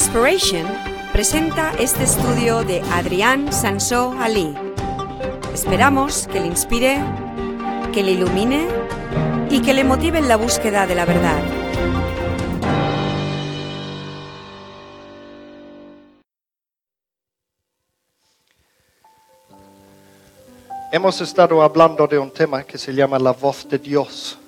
Inspiration presenta este estudio de Adrián Sansó Ali. Esperamos que le inspire, que le ilumine y que le motive en la búsqueda de la verdad. Hemos estado hablando de un tema que se llama la voz de Dios.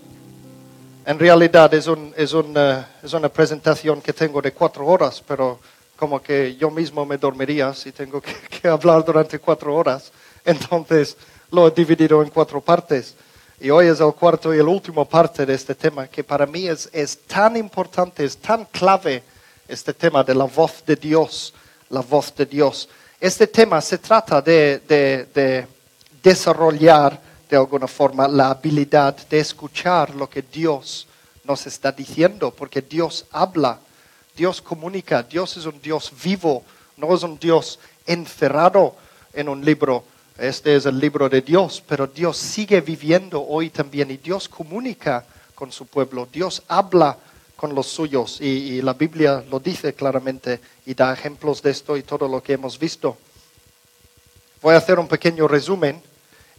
En realidad es, un- es una, es una presentación que tengo de cuatro horas, pero como que yo mismo me dormiría si tengo que, que hablar durante cuatro horas. Entonces lo he dividido en cuatro partes. Y hoy es el cuarto y el último parte de este tema, que para mí es, es tan importante, es tan clave este tema de la voz de Dios, la voz de Dios. Este tema se trata de, de- de desarrollar de alguna forma la habilidad de escuchar lo que Dios nos está diciendo, porque Dios habla, Dios comunica, Dios es un Dios vivo, no es un Dios encerrado en un libro. Este es el libro de Dios, pero Dios sigue viviendo hoy también y Dios comunica con su pueblo, Dios habla con los suyos y, y la Biblia lo dice claramente y da ejemplos de esto y todo lo que hemos visto. Voy a hacer un pequeño resumen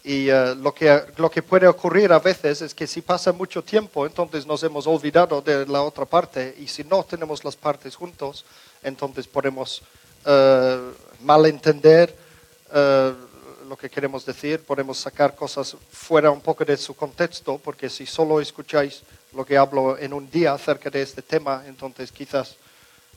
y eh, lo, que, lo que puede ocurrir a veces es que si pasa mucho tiempo, entonces nos hemos olvidado de la otra parte y si no tenemos las partes juntos, entonces podemos eh, malentender eh, lo que queremos decir, podemos sacar cosas fuera un poco de su contexto, porque si solo escucháis lo que hablo en un día acerca de este tema, entonces quizás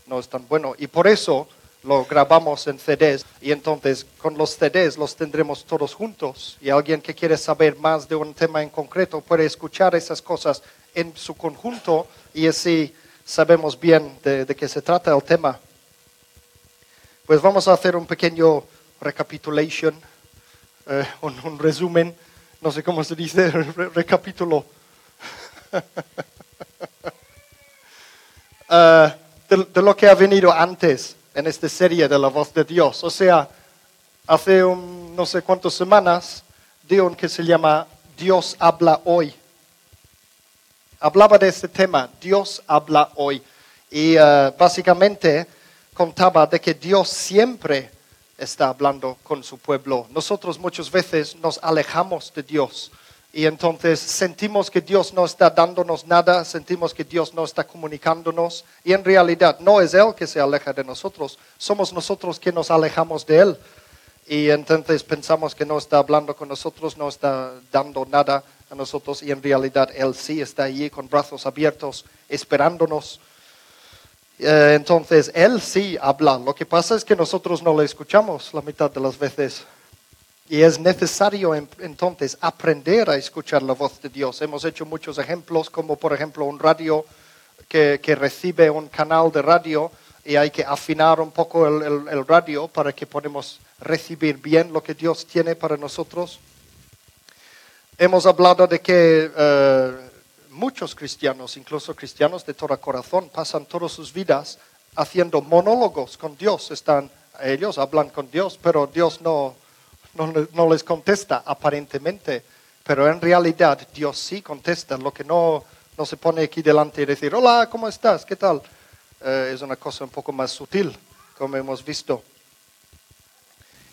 no es tan bueno. Y por eso lo grabamos en CDs y entonces con los CDs los tendremos todos juntos. Y alguien que quiere saber más de un tema en concreto puede escuchar esas cosas en su conjunto y así sabemos bien de, de qué se trata el tema. Pues vamos a hacer un pequeño recapitulation, eh, un, un resumen, no sé cómo se dice, re- recapitulo. eh, de, de lo que ha venido antes en esta serie de la voz de Dios. O sea, hace un, no sé cuántas semanas di un que se llama Dios habla hoy. Hablaba de este tema, Dios habla hoy. Y eh, básicamente contaba de que Dios siempre está hablando con su pueblo. Nosotros muchas veces nos alejamos de Dios y entonces sentimos que Dios no está dándonos nada, sentimos que Dios no está comunicándonos y en realidad no es Él que se aleja de nosotros, somos nosotros que nos alejamos de Él y entonces pensamos que no está hablando con nosotros, no está dando nada a nosotros y en realidad Él sí está allí con brazos abiertos esperándonos. Eh, entonces, Él sí habla. Lo que pasa es que nosotros no le escuchamos la mitad de las veces. Y es necesario en- entonces aprender a escuchar la voz de Dios. Hemos hecho muchos ejemplos, como por ejemplo un radio que, recibe un canal de radio y hay que afinar un poco el radio para que podamos recibir bien lo que Dios tiene para nosotros. Hemos hablado de que eh, muchos cristianos, incluso cristianos de todo corazón, pasan todas sus vidas haciendo monólogos con Dios. Están, ellos hablan con Dios, pero Dios no, no, no les contesta aparentemente. Pero en realidad Dios sí contesta. Lo que no, no se pone aquí delante y decir, hola, ¿cómo estás? ¿Qué tal? Eh, es una cosa un poco más sutil, como hemos visto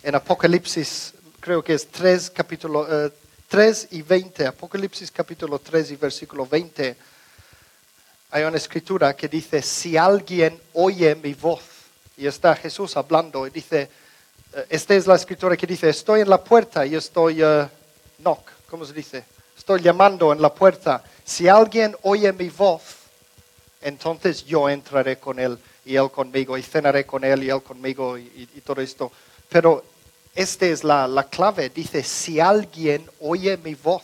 en Apocalipsis, creo que es 3, capítulo, eh, 3 y 20, Apocalipsis capítulo 3 y versículo 20, hay una escritura que dice, si alguien oye mi voz, y está Jesús hablando, y dice, esta es la escritura que dice, estoy en la puerta y estoy, eh, knock, ¿cómo se dice? Estoy llamando en la puerta. Si alguien oye mi voz, entonces yo entraré con él y él conmigo, y cenaré con él y él conmigo y, todo esto. Pero esta es la, la clave, dice, si alguien oye mi voz,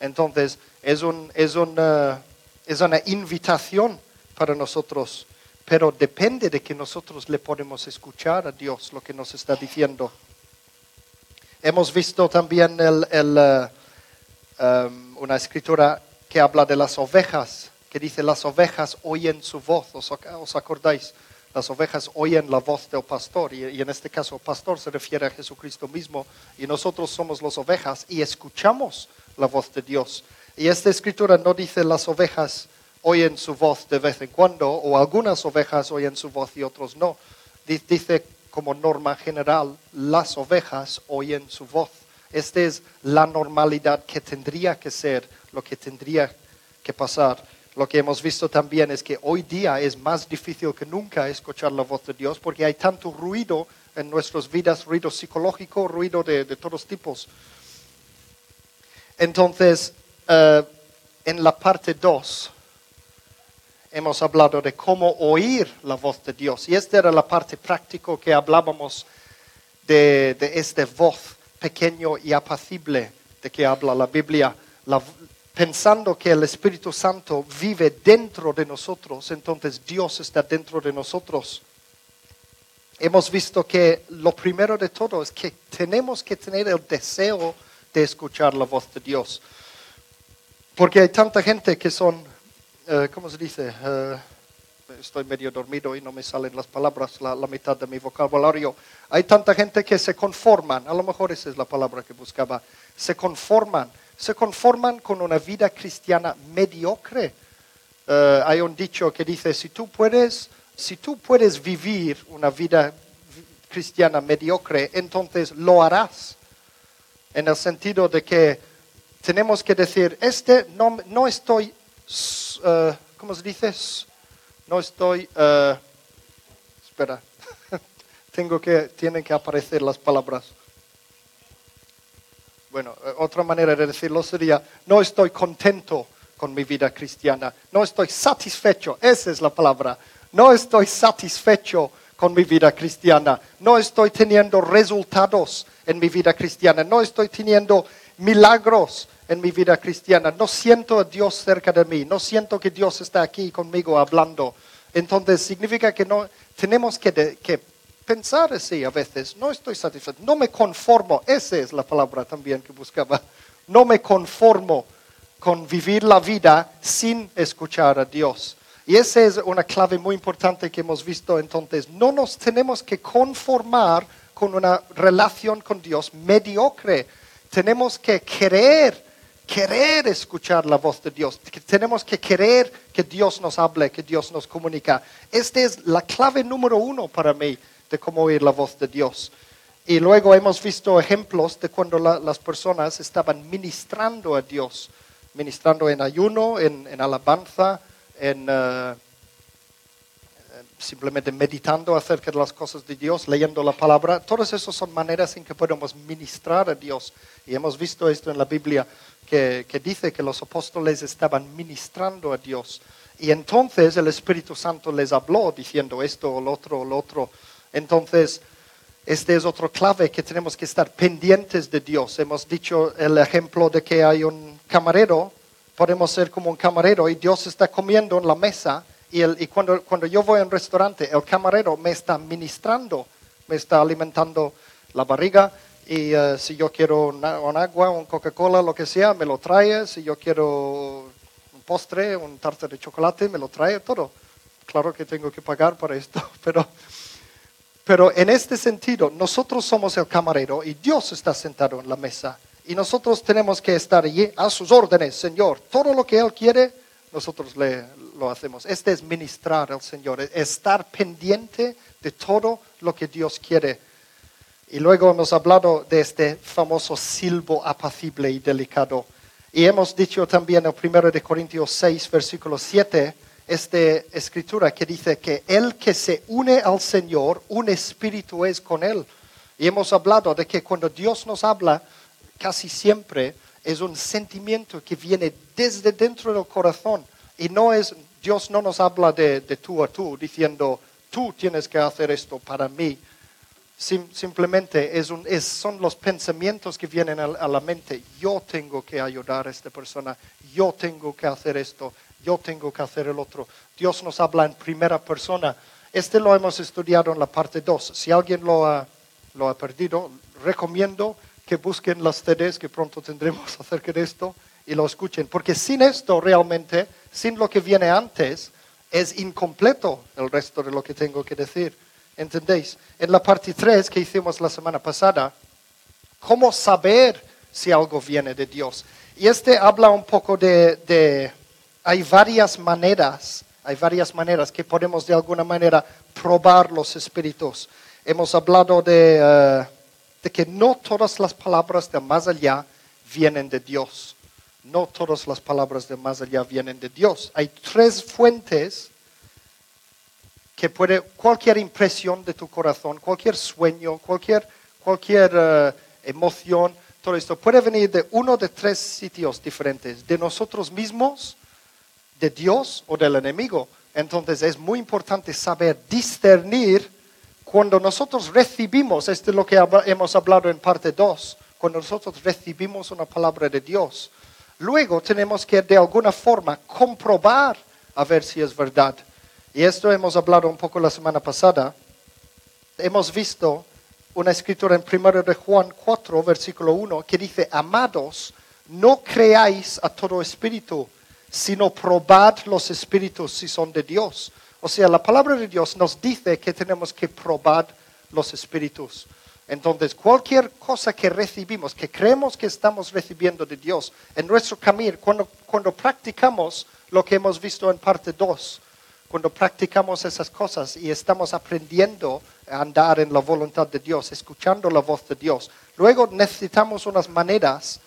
entonces es, un, es, una, es una invitación para nosotros, pero depende de que nosotros le podemos escuchar a Dios lo que nos está diciendo. Hemos visto también el, el, eh, um, una escritura que habla de las ovejas, que dice las ovejas oyen su voz, ¿os, os acordáis? Las ovejas oyen la voz del pastor y, y en este caso el pastor se refiere a Jesucristo mismo y nosotros somos las ovejas y escuchamos la voz de Dios. Y esta escritura no dice las ovejas oyen su voz de vez en cuando, o algunas ovejas oyen su voz y otros no. Di- Dice como norma general, las ovejas oyen su voz. Esta es la normalidad que tendría que ser, lo que tendría que pasar. Lo que hemos visto también es que hoy día es más difícil que nunca escuchar la voz de Dios porque hay tanto ruido en nuestras vidas, ruido psicológico, ruido de, de todos tipos. Entonces, eh, en la parte 2 hemos hablado de cómo oír la voz de Dios. Y esta era la parte práctica que hablábamos de, de esta voz pequeño y apacible de que habla la Biblia. La- pensando que el Espíritu Santo vive dentro de nosotros, entonces Dios está dentro de nosotros. Hemos visto que lo primero de todo es que tenemos que tener el deseo de escuchar la voz de Dios. Porque hay tanta gente que son, eh, ¿cómo se dice? Eh, estoy medio dormido y no me salen las palabras, la, la mitad de mi vocabulario. Hay tanta gente que se conforman, a lo mejor esa es la palabra que buscaba, se conforman, se conforman con una vida cristiana mediocre. Eh, hay un dicho que dice, si tú puedes, si tú puedes vivir una vida vi- cristiana mediocre, entonces lo harás. En el sentido de que tenemos que decir, este no, no estoy, eh, ¿cómo se dice? No estoy, eh, espera, tengo que, tienen que aparecer las palabras. Bueno, eh, otra manera de decirlo sería, no estoy contento con mi vida cristiana, no estoy satisfecho, esa es la palabra, no estoy satisfecho con mi vida cristiana, no estoy teniendo resultados en mi vida cristiana, no estoy teniendo milagros en mi vida cristiana, no siento a Dios cerca de mí, no siento que Dios está aquí conmigo hablando. Entonces significa que no tenemos que, que pensar así a veces, no estoy satisfecho, no me conformo, esa es la palabra también que buscaba, no me conformo con vivir la vida sin escuchar a Dios. Y esa es una clave muy importante que hemos visto entonces. No nos tenemos que conformar con una relación con Dios mediocre. Tenemos que querer, querer escuchar la voz de Dios. Tenemos que querer que Dios nos hable, que Dios nos comunica. Esta es la clave número uno para mí de cómo oír la voz de Dios. Y luego hemos visto ejemplos de cuando la- las personas estaban ministrando a Dios, ministrando en ayuno, en, en alabanza, en eh, simplemente meditando acerca de las cosas de Dios, leyendo la palabra. Todas esas son maneras en que podemos ministrar a Dios. Y hemos visto esto en la Biblia, que, que dice que los apóstoles estaban ministrando a Dios. Y entonces el Espíritu Santo les habló diciendo esto o lo otro o lo otro. Entonces, este es otro clave que tenemos que estar pendientes de Dios. Hemos dicho el ejemplo de que hay un camarero, podemos ser como un camarero y Dios está comiendo en la mesa y, el- y cuando, cuando yo voy a un restaurante, el camarero me está ministrando, me está alimentando la barriga y eh, si yo quiero una- un agua, un Coca-Cola, lo que sea, me lo trae. Si yo quiero un postre, un tarta de chocolate, me lo trae todo. Claro que tengo que pagar por esto, pero... Pero en este sentido, nosotros somos el camarero y Dios está sentado en la mesa. Y nosotros tenemos que estar allí a sus órdenes, Señor. Todo lo que Él quiere, nosotros le, lo hacemos. Este es ministrar al Señor, es estar pendiente de todo lo que Dios quiere. Y luego hemos hablado de este famoso silbo apacible y delicado. Y hemos dicho también en 1 de Corintios 6, versículo 7, esta escritura que dice que el que se une al Señor, un espíritu es con Él. Y hemos hablado de que cuando Dios nos habla, casi siempre es un sentimiento que viene desde dentro del corazón. Y no es, Dios no nos habla de, tú a tú, diciendo, tú tienes que hacer esto para mí. Sim- simplemente es un- es- son los pensamientos que vienen a, a la mente. Yo tengo que ayudar a esta persona, yo tengo que hacer esto, yo tengo que hacer el otro. Dios nos habla en primera persona. Este lo hemos estudiado en la parte 2. Si alguien lo ha, lo ha perdido, recomiendo que busquen las CDs que pronto tendremos acerca de esto y lo escuchen. Porque sin esto realmente, sin lo que viene antes, es incompleto el resto de lo que tengo que decir. ¿Entendéis? En la parte 3 que hicimos la semana pasada, cómo saber si algo viene de Dios. Y este habla un poco de, de, hay varias maneras, hay varias maneras que podemos de alguna manera probar los espíritus. Hemos hablado de, eh, de que no todas las palabras de más allá vienen de Dios. No todas las palabras de más allá vienen de Dios. Hay tres fuentes que puede, cualquier impresión de tu corazón, cualquier sueño, cualquier, cualquier eh, emoción, todo esto puede venir de uno de tres sitios diferentes, de nosotros mismos, de Dios o del enemigo. Entonces es muy importante saber discernir cuando nosotros recibimos, esto es lo que hemos hablado en parte 2, cuando nosotros recibimos una palabra de Dios. Luego tenemos que de alguna forma comprobar a ver si es verdad. Y esto hemos hablado un poco la semana pasada. Hemos visto una escritura en 1 de Juan 4, versículo 1, que dice, amados, no creáis a todo espíritu, sino probad los espíritus si son de Dios. O sea, la palabra de Dios nos dice que tenemos que probar los espíritus. Entonces, cualquier cosa que recibimos, que creemos que estamos recibiendo de Dios en nuestro camino, cuando, cuando practicamos lo que hemos visto en parte 2, cuando practicamos esas cosas y estamos aprendiendo a andar en la voluntad de Dios, escuchando la voz de Dios, luego necesitamos unas maneras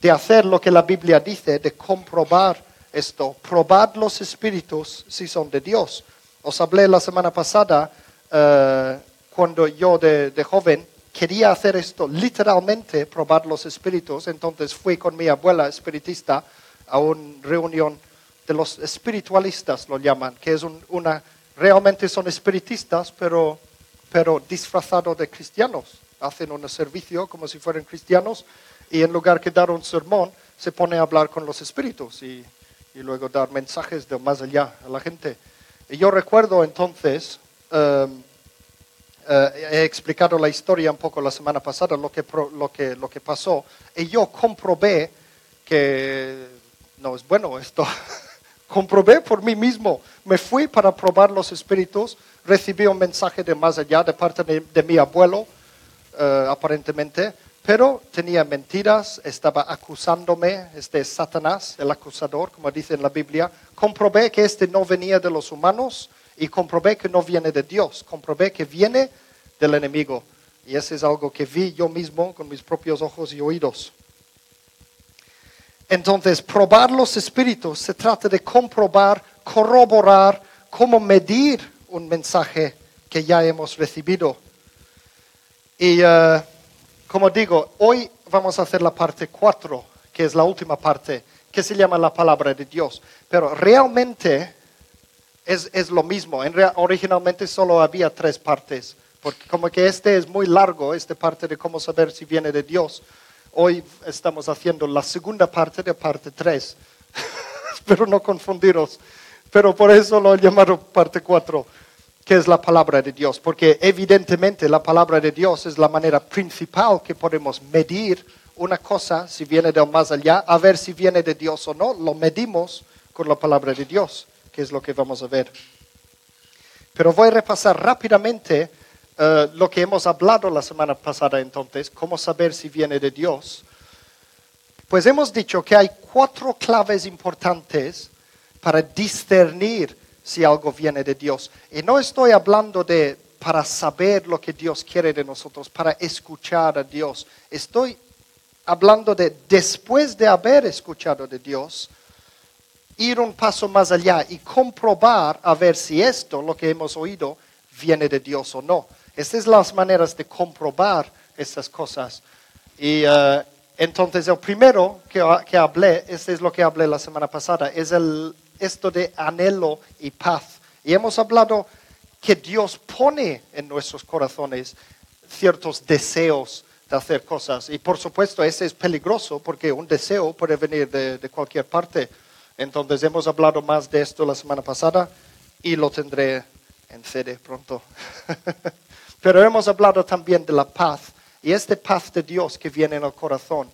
de hacer lo que la Biblia dice, de comprobar esto, probar los espíritus si son de Dios. Os hablé la semana pasada, eh, cuando yo de, joven quería hacer esto, literalmente probar los espíritus, entonces fui con mi abuela espiritista a una reunión de los espiritualistas, lo llaman, que es una, realmente son espiritistas, pero, pero disfrazados de cristianos. Hacen un servicio como si fueran cristianos y en lugar de dar un sermón, se pone a hablar con los espíritus y y luego dar mensajes de más allá a la gente. Y yo recuerdo entonces, em, eh, he explicado la historia un poco la semana pasada, lo que, lo, que, lo que pasó, y yo comprobé que no es bueno esto. comprobé por mí mismo. Me fui para probar los espíritus, recibí un mensaje de más allá de parte de, mi abuelo, eh, aparentemente, pero tenía mentiras, estaba acusándome, este es Satanás, el acusador, como dice en la Biblia. Comprobé que este no venía de los humanos y comprobé que no viene de Dios, comprobé que viene del enemigo. Y eso es algo que vi yo mismo con mis propios ojos y oídos. Entonces, probar los espíritus se trata de comprobar, corroborar, cómo medir un mensaje que ya hemos recibido. Y uh, como digo, hoy vamos a hacer la parte 4, que es la última parte, que se llama la palabra de Dios. Pero realmente es, lo mismo. En originalmente solo había tres partes, porque como que este es muy largo, esta parte de cómo saber si viene de Dios. Hoy estamos haciendo la segunda parte de parte 3. Espero no confundiros. Pero por eso lo he llamado parte 4 que es la palabra de Dios, porque evidentemente la palabra de Dios es la manera principal que podemos medir una cosa, si viene de más allá, a ver si viene de Dios o no, lo medimos con la palabra de Dios, que es lo que vamos a ver. Pero voy a repasar rápidamente eh, lo que hemos hablado la semana pasada entonces, cómo saber si viene de Dios. Pues hemos dicho que hay cuatro claves importantes para discernir si algo viene de Dios. Y no estoy hablando de para saber lo que Dios quiere de nosotros, para escuchar a Dios. Estoy hablando de después de haber escuchado de Dios, ir un paso más allá y comprobar a ver si esto, lo que hemos oído, viene de Dios o no. Estas son las maneras de comprobar estas cosas. Y eh, entonces el primero que, que hablé, este es lo que hablé la semana pasada, es el esto de anhelo y paz. Y hemos hablado que Dios pone en nuestros corazones ciertos deseos de hacer cosas. Y por supuesto, ese es peligroso porque un deseo puede venir de, de cualquier parte. Entonces hemos hablado más de esto la semana pasada y lo tendré en sede pronto. Pero hemos hablado también de la paz y este paz de Dios que viene en el corazón.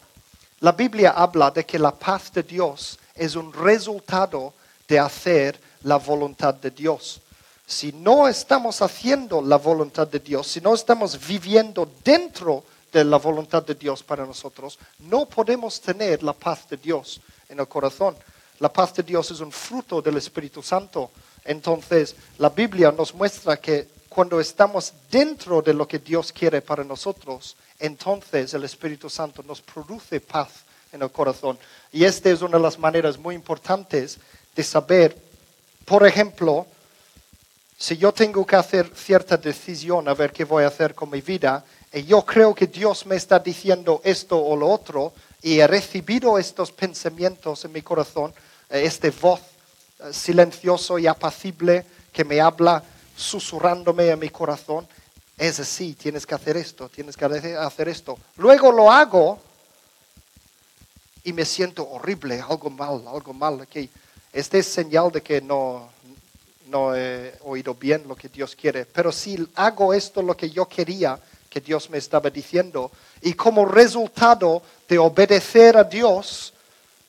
La Biblia habla de que la paz de Dios es un resultado de hacer la voluntad de Dios. Si no estamos haciendo la voluntad de Dios, si no estamos viviendo dentro de la voluntad de Dios para nosotros, no podemos tener la paz de Dios en el corazón. La paz de Dios es un fruto del Espíritu Santo. Entonces, la Biblia nos muestra que cuando estamos dentro de lo que Dios quiere para nosotros, entonces el Espíritu Santo nos produce paz en el corazón. Y esta es una de las maneras muy importantes de saber, por ejemplo, si yo tengo que hacer cierta decisión a ver qué voy a hacer con mi vida, y yo creo que Dios me está diciendo esto o lo otro, y he recibido estos pensamientos en mi corazón, eh, esta voz eh, silencioso y apacible que me habla susurrándome en mi corazón, es así, tienes que hacer esto, tienes que hacer esto. Luego lo hago y me siento horrible, algo mal, algo mal aquí. Este es señal de que no, no he oído bien lo que Dios quiere. Pero si hago esto lo que yo quería que Dios me estaba diciendo, y como resultado de obedecer a Dios,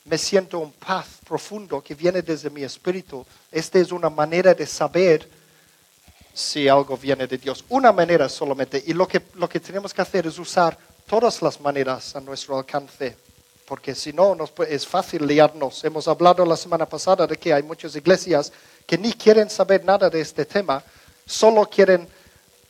me siento un paz profundo que viene desde mi espíritu. Esta es una manera de saber si algo viene de Dios. Una manera solamente. Y lo que, lo que tenemos que hacer es usar todas las maneras a nuestro alcance. Porque si no, nos, es fácil liarnos. Hemos hablado la semana pasada de que hay muchas iglesias que ni quieren saber nada de este tema, solo quieren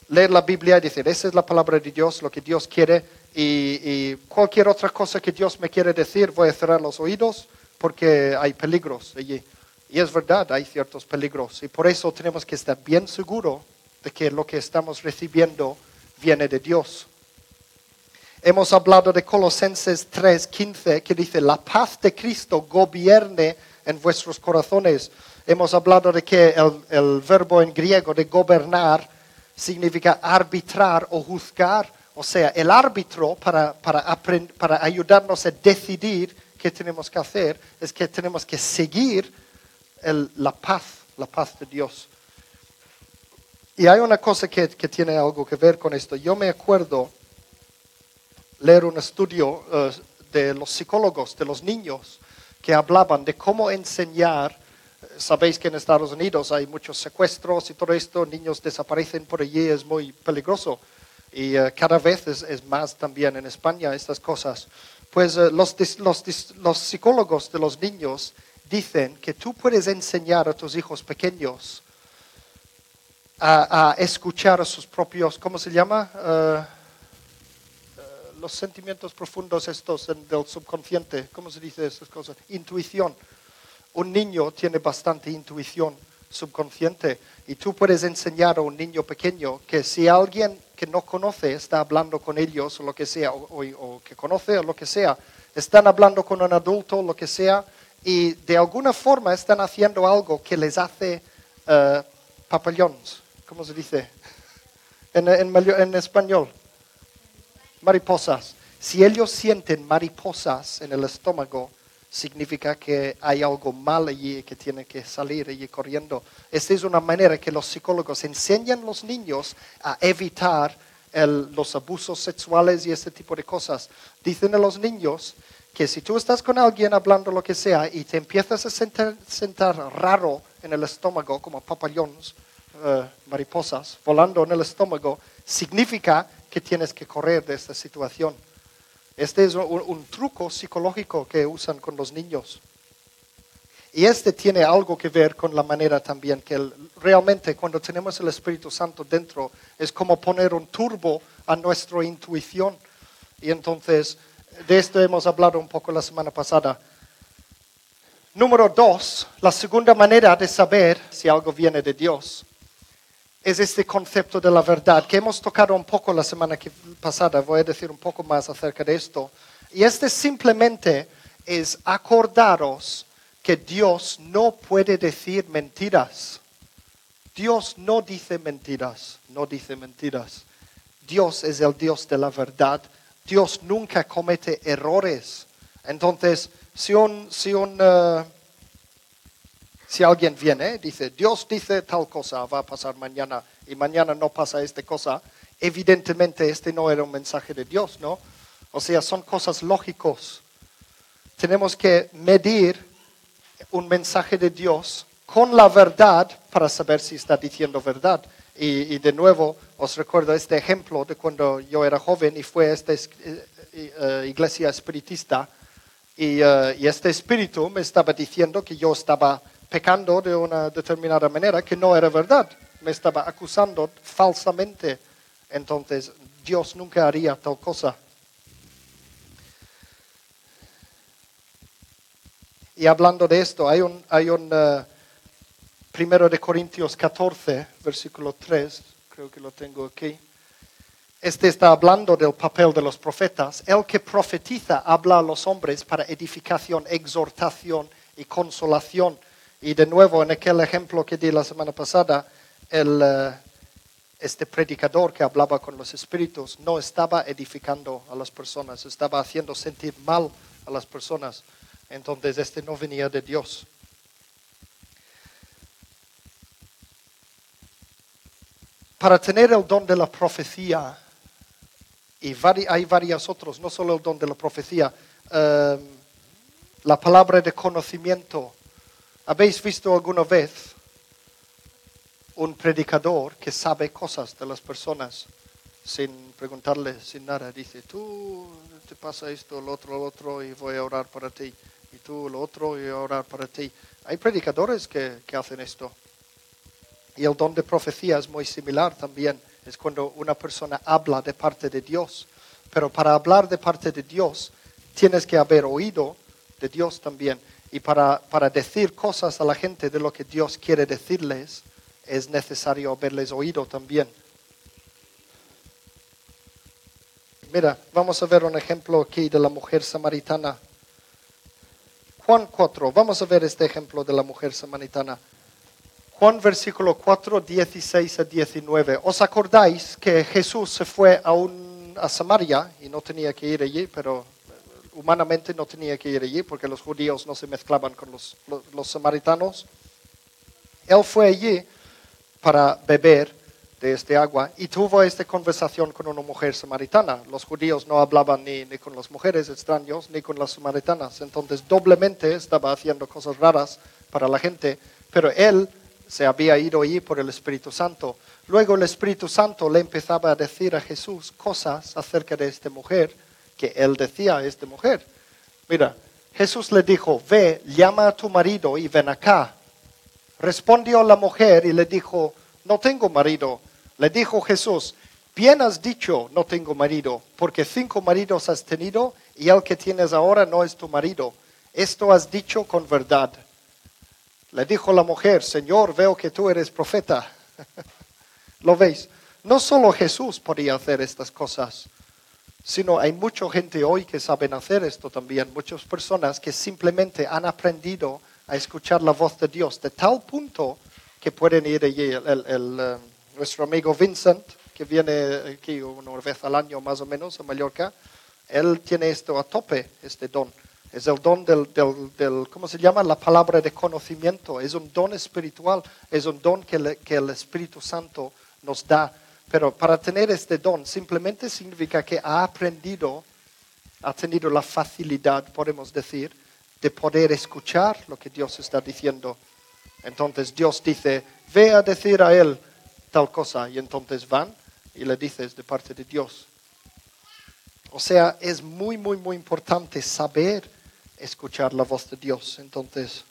leer la Biblia y decir, esa es la palabra de Dios, lo que Dios quiere, y, y, cualquier otra cosa que Dios me quiere decir, voy a cerrar los oídos porque hay peligros allí. Y es verdad, hay ciertos peligros. Y por eso tenemos que estar bien seguros de que lo que estamos recibiendo viene de Dios. Hemos hablado de Colosenses 3:15 que dice, la paz de Cristo gobierne en vuestros corazones. Hemos hablado de que el, el verbo en griego de gobernar significa arbitrar o juzgar. O sea, el árbitro para, para, para ayudarnos a decidir qué tenemos que hacer es que tenemos que seguir la paz, la paz de Dios. Y hay una cosa que, tiene algo que ver con esto. Yo me acuerdo leer un estudio eh, de los psicólogos, de los niños, que hablaban de cómo enseñar. Sabéis que en Estados Unidos hay muchos secuestros y todo esto, niños desaparecen por allí, es muy peligroso. Y eh, cada vez es, más también en España estas cosas. Pues eh, los, los psicólogos de los niños dicen que tú puedes enseñar a tus hijos pequeños a, escuchar a sus propios, ¿cómo se llama? Eh, eh, los sentimientos profundos estos del subconsciente, ¿cómo se dice esas cosas? Intuición. Un niño tiene bastante intuición subconsciente y tú puedes enseñar a un niño pequeño que si alguien que no conoce está hablando con ellos o lo que sea, o, o que conoce o lo que sea, están hablando con un adulto o lo que sea, y de alguna forma están haciendo algo que les hace uh, papallones, ¿cómo se dice? En, español, mariposas. Si ellos sienten mariposas en el estómago, significa que hay algo mal allí que tiene que salir allí corriendo. Esta es una manera que los psicólogos enseñan a los niños a evitar los abusos sexuales y este tipo de cosas. Dicen a los niños que si tú estás con alguien hablando lo que sea y te empiezas a sentar, raro en el estómago, como papallones, eh, mariposas, volando en el estómago, significa que tienes que correr de esta situación. Este es un, truco psicológico que usan con los niños. Y este tiene algo que ver con la manera también que realmente cuando tenemos el Espíritu Santo dentro es como poner un turbo a nuestra intuición. Y entonces de esto hemos hablado un poco la semana pasada. Número dos, la segunda manera de saber si algo viene de Dios es este concepto de la verdad que hemos tocado un poco la semana pasada. Voy a decir un poco más acerca de esto. Y este simplemente es acordaros que Dios no puede decir mentiras. Dios no dice mentiras, no dice mentiras. Dios es el Dios de la verdad Dios nunca comete errores. Entonces, si, si, uh, si alguien viene, dice, Dios dice tal cosa va a pasar mañana y mañana no pasa esta cosa, evidentemente este no era un mensaje de Dios, ¿no? O sea, son cosas lógicas. Tenemos que medir un mensaje de Dios con la verdad para saber si está diciendo verdad. Y, de nuevo os recuerdo este ejemplo de cuando yo era joven y fue a esta eh, iglesia espiritista Y, eh, y este espíritu me estaba diciendo que yo estaba pecando de una determinada manera que no era verdad. Me estaba acusando falsamente. Entonces, Dios nunca haría tal cosa. Y hablando de esto, hay un, hay un eh, primero de Corintios 14, versículo 3, creo que lo tengo aquí. Este está hablando del papel de los profetas. El que profetiza habla a los hombres para edificación, exhortación y consolación. Y de nuevo, en aquel ejemplo que di la semana pasada, eh, este predicador que hablaba con los espíritus no estaba edificando a las personas, estaba haciendo sentir mal a las personas. Entonces, este no venía de Dios. Para tener el don de la profecía, y hay varios otros, no solo el don de la profecía, em, la palabra de conocimiento. ¿Habéis visto alguna vez un predicador que sabe cosas de las personas sin preguntarle, sin nada? Dice, tú te pasa esto, lo otro, lo otro, y voy a orar para ti. Y tú lo otro, y voy a orar para ti. Hay predicadores que, que hacen esto. Y el don de profecía es muy similar también. Es cuando una persona habla de parte de Dios. Pero para hablar de parte de Dios, tienes que haber oído de Dios también. Y para, para decir cosas a la gente de lo que Dios quiere decirles, es necesario haberles oído también. Mira, vamos a ver un ejemplo aquí de la mujer samaritana. Juan 4, vamos a ver este ejemplo de la mujer samaritana. Juan versículo 4, 16 a 19. ¿Os acordáis que Jesús se fue a, un, a Samaria y no tenía que ir allí, pero humanamente no tenía que ir allí porque los judíos no se mezclaban con los, samaritanos? Él fue allí para beber de este agua y tuvo esta conversación con una mujer samaritana. Los judíos no hablaban ni, ni, con las mujeres extraños ni con las samaritanas, entonces doblemente estaba haciendo cosas raras para la gente, pero él se había ido allí por el Espíritu Santo. Luego el Espíritu Santo le empezaba a decir a Jesús cosas acerca de esta mujer que él decía a esta mujer. Mira, Jesús le dijo, ve, llama a tu marido y ven acá. Respondió la mujer y le dijo, no tengo marido. Le dijo Jesús, bien has dicho, no tengo marido, porque cinco maridos has tenido y el que tienes ahora no es tu marido. Esto has dicho con verdad. Le dijo la mujer, Señor, veo que tú eres profeta. ¿Lo veis? No solo Jesús podía hacer estas cosas, sino hay mucha gente hoy que saben hacer esto también, muchas personas que simplemente han aprendido a escuchar la voz de Dios de tal punto que pueden ir allí. El, eh, nuestro amigo Vincent, que viene aquí una vez al año más o menos a Mallorca, él tiene esto a tope, este don. Es el don del, del, ¿cómo se llama? La palabra de conocimiento. Es un don espiritual. Es un don que, que el Espíritu Santo nos da. Pero para tener este don simplemente significa que ha aprendido, ha tenido la facilidad, podemos decir, de poder escuchar lo que Dios está diciendo. Entonces Dios dice, ve a decir a él tal cosa. Y entonces van y le dices de parte de Dios. O sea, es muy, muy, muy importante saber escuchar la voz de Dios. Entonces,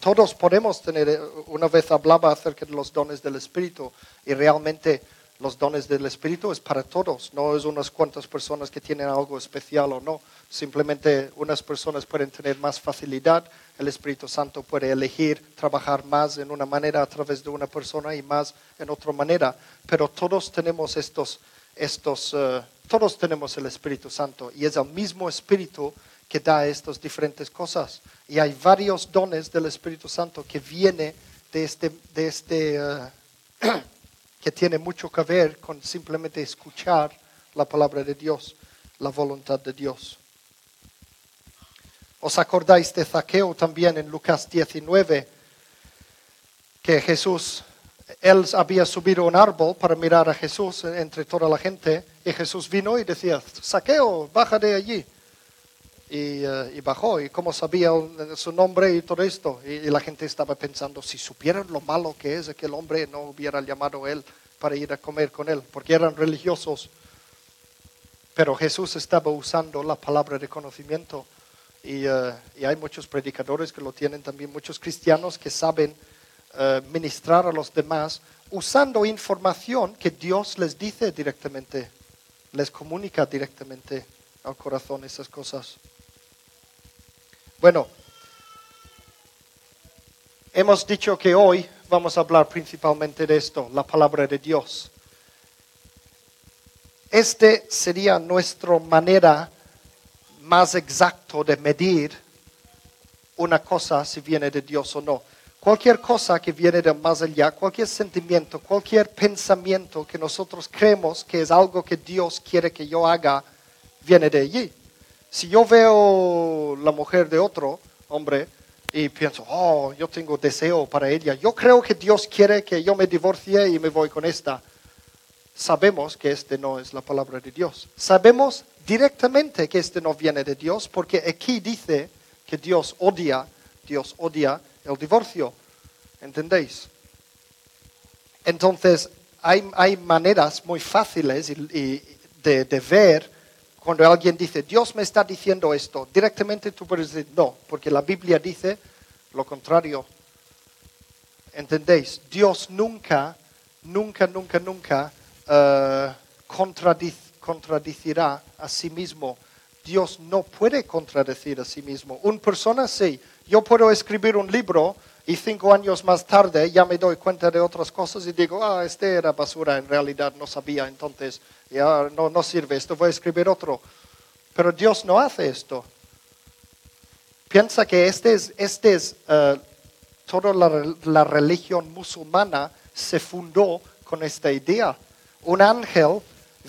todos podemos tener, eh, una vez hablaba acerca de los dones del Espíritu y realmente los dones del Espíritu es para todos, no es unas cuantas personas que tienen algo especial o no. Simplemente unas personas pueden tener más facilidad, el Espíritu Santo puede elegir trabajar más en una manera a través de una persona y más en otra manera, pero todos tenemos estos, estos uh, todos tenemos el Espíritu Santo y es el mismo Espíritu que da estas diferentes cosas. Y hay varios dones del Espíritu Santo que viene de este, este eh, que tiene mucho que ver con simplemente escuchar la palabra de Dios, la voluntad de Dios. ¿Os acordáis de Zaqueo también en Lucas 19? Que Jesús, él había subido un árbol para mirar a Jesús entre toda la gente y Jesús vino y decía, Saqueo, baja de allí eh, y, bajó. Y como sabía su nombre y todo esto, y, la gente estaba pensando, si supieran lo malo que es aquel hombre, no hubiera llamado a él para ir a comer con él, porque eran religiosos. Pero Jesús estaba usando la palabra de conocimiento y, eh, y hay muchos predicadores que lo tienen también, muchos cristianos que saben eh, ministrar a los demás usando información que Dios les dice directamente, les comunica directamente al corazón esas cosas. Bueno, hemos dicho que hoy vamos a hablar principalmente de esto, la palabra de Dios. Este sería nuestra manera más exacta de medir una cosa si viene de Dios o no. Cualquier cosa que viene de más allá, cualquier sentimiento, cualquier pensamiento que nosotros creemos que es algo que Dios quiere que yo haga, viene de allí. Si yo veo la mujer de otro hombre y pienso, oh, yo tengo deseo para ella, yo creo que Dios quiere que yo me divorcie y me voy con esta. Sabemos que este no es la palabra de Dios. Sabemos directamente que este no viene de Dios porque aquí dice que Dios odia, Dios odia el divorcio. ¿Entendéis? Entonces, hay, hay maneras muy fáciles de, de ver cuando alguien dice, Dios me está diciendo esto, directamente tú puedes decir, no, porque la Biblia dice lo contrario. ¿Entendéis? Dios nunca, nunca, nunca, nunca uh, contradicirá a sí mismo. Dios no puede contradecir a sí mismo. Una persona sí. Yo puedo escribir un libro y cinco años más tarde ya me doy cuenta de otras cosas y digo, ah, este era basura, en realidad no sabía, entonces ya no, no sirve, esto voy a escribir otro. Pero Dios no hace esto. Piensa que este es, este es uh, toda la, la religión musulmana se fundó con esta idea. Un ángel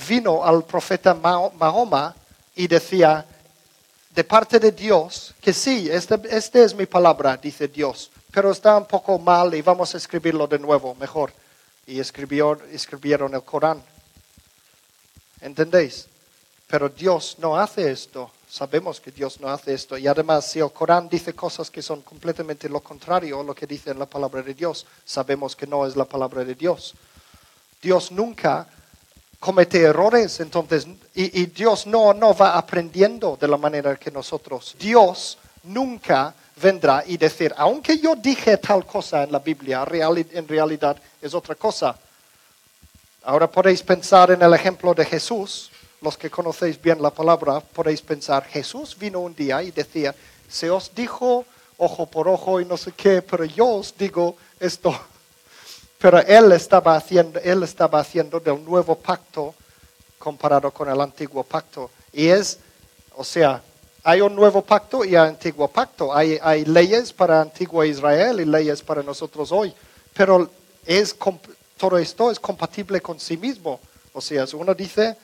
vino al profeta Mahoma y decía, de parte de Dios, que sí, esta este es mi palabra, dice Dios, pero está un poco mal y vamos a escribirlo de nuevo, mejor. Y escribió, escribieron el Corán. ¿Entendéis? Pero Dios no hace esto. Sabemos que Dios no hace esto. Y además, si el Corán dice cosas que son completamente lo contrario a lo que dice en la palabra de Dios, sabemos que no es la palabra de Dios. Dios nunca comete errores, entonces, y, y Dios no, no va aprendiendo de la manera que nosotros. Dios nunca vendrá y decir, aunque yo dije tal cosa en la Biblia, en realidad es otra cosa. Ahora podéis pensar en el ejemplo de Jesús, los que conocéis bien la palabra, podéis pensar, Jesús vino un día y decía, se os dijo ojo por ojo y no sé qué, pero yo os digo esto. Pero él estaba haciendo, él estaba haciendo del nuevo pacto comparado con el antiguo pacto. Y es, o sea, hay un nuevo pacto y un antiguo pacto. Hay, hay leyes para antiguo Israel y leyes para nosotros hoy. Pero es, todo esto es compatible con sí mismo. O sea, uno dice,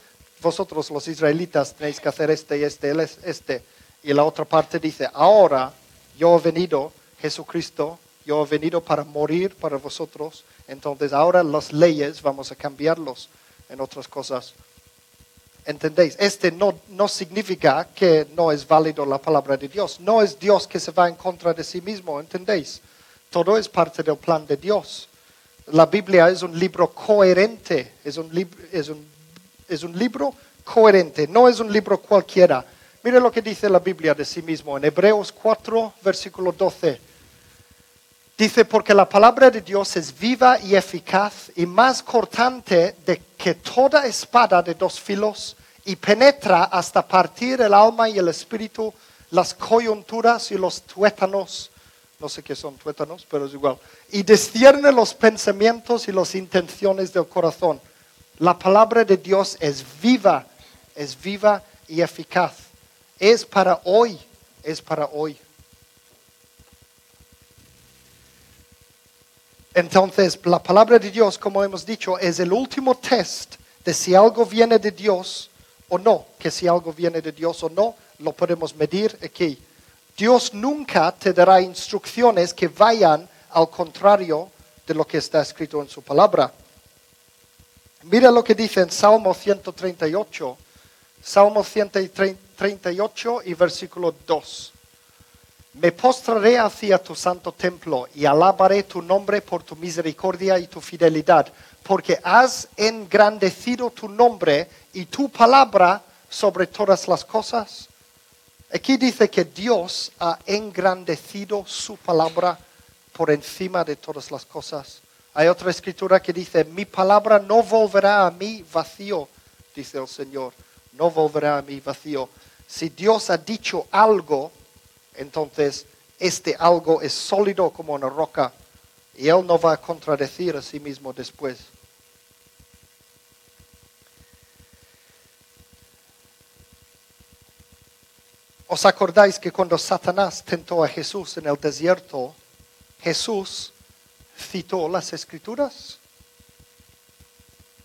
vosotros los israelitas tenéis que hacer este y este y este. Y la otra parte dice, ahora yo he venido, Jesucristo, yo he venido para morir para vosotros. Entonces ahora las leyes vamos a cambiarlos en otras cosas. ¿Entendéis? Este no, no significa que no es válido la palabra de Dios. No es Dios que se va en contra de sí mismo, ¿entendéis? Todo es parte del plan de Dios. La Biblia es un libro coherente, es un, es un, es un libro coherente, no es un libro cualquiera. Mire lo que dice la Biblia de sí mismo en Hebreos 4, versículo 12. Dice, porque la palabra de Dios es viva y eficaz y más cortante de que toda espada de dos filos y penetra hasta partir el alma y el espíritu, las coyunturas y los tuétanos, no sé qué son tuétanos, pero es igual, y descierne los pensamientos y las intenciones del corazón. La palabra de Dios es viva, es viva y eficaz. Es para hoy, es para hoy. Entonces, la palabra de Dios, como hemos dicho, es el último test de si algo viene de Dios o no, que si algo viene de Dios o no, lo podemos medir aquí. Dios nunca te dará instrucciones que vayan al contrario de lo que está escrito en su palabra. Mira lo que dice en Salmo 138, Salmo 138 y versículo 2. Me postraré hacia tu santo templo y alabaré tu nombre por tu misericordia y tu fidelidad, porque has engrandecido tu nombre y tu palabra sobre todas las cosas. Aquí dice que Dios ha engrandecido su palabra por encima de todas las cosas. Hay otra escritura que dice, mi palabra no volverá a mí vacío, dice el Señor, no volverá a mí vacío. Si Dios ha dicho algo, entonces este algo es sólido como una roca y Él no va a contradecir a sí mismo después. ¿Os acordáis que cuando Satanás tentó a Jesús en el desierto, Jesús citó las escrituras?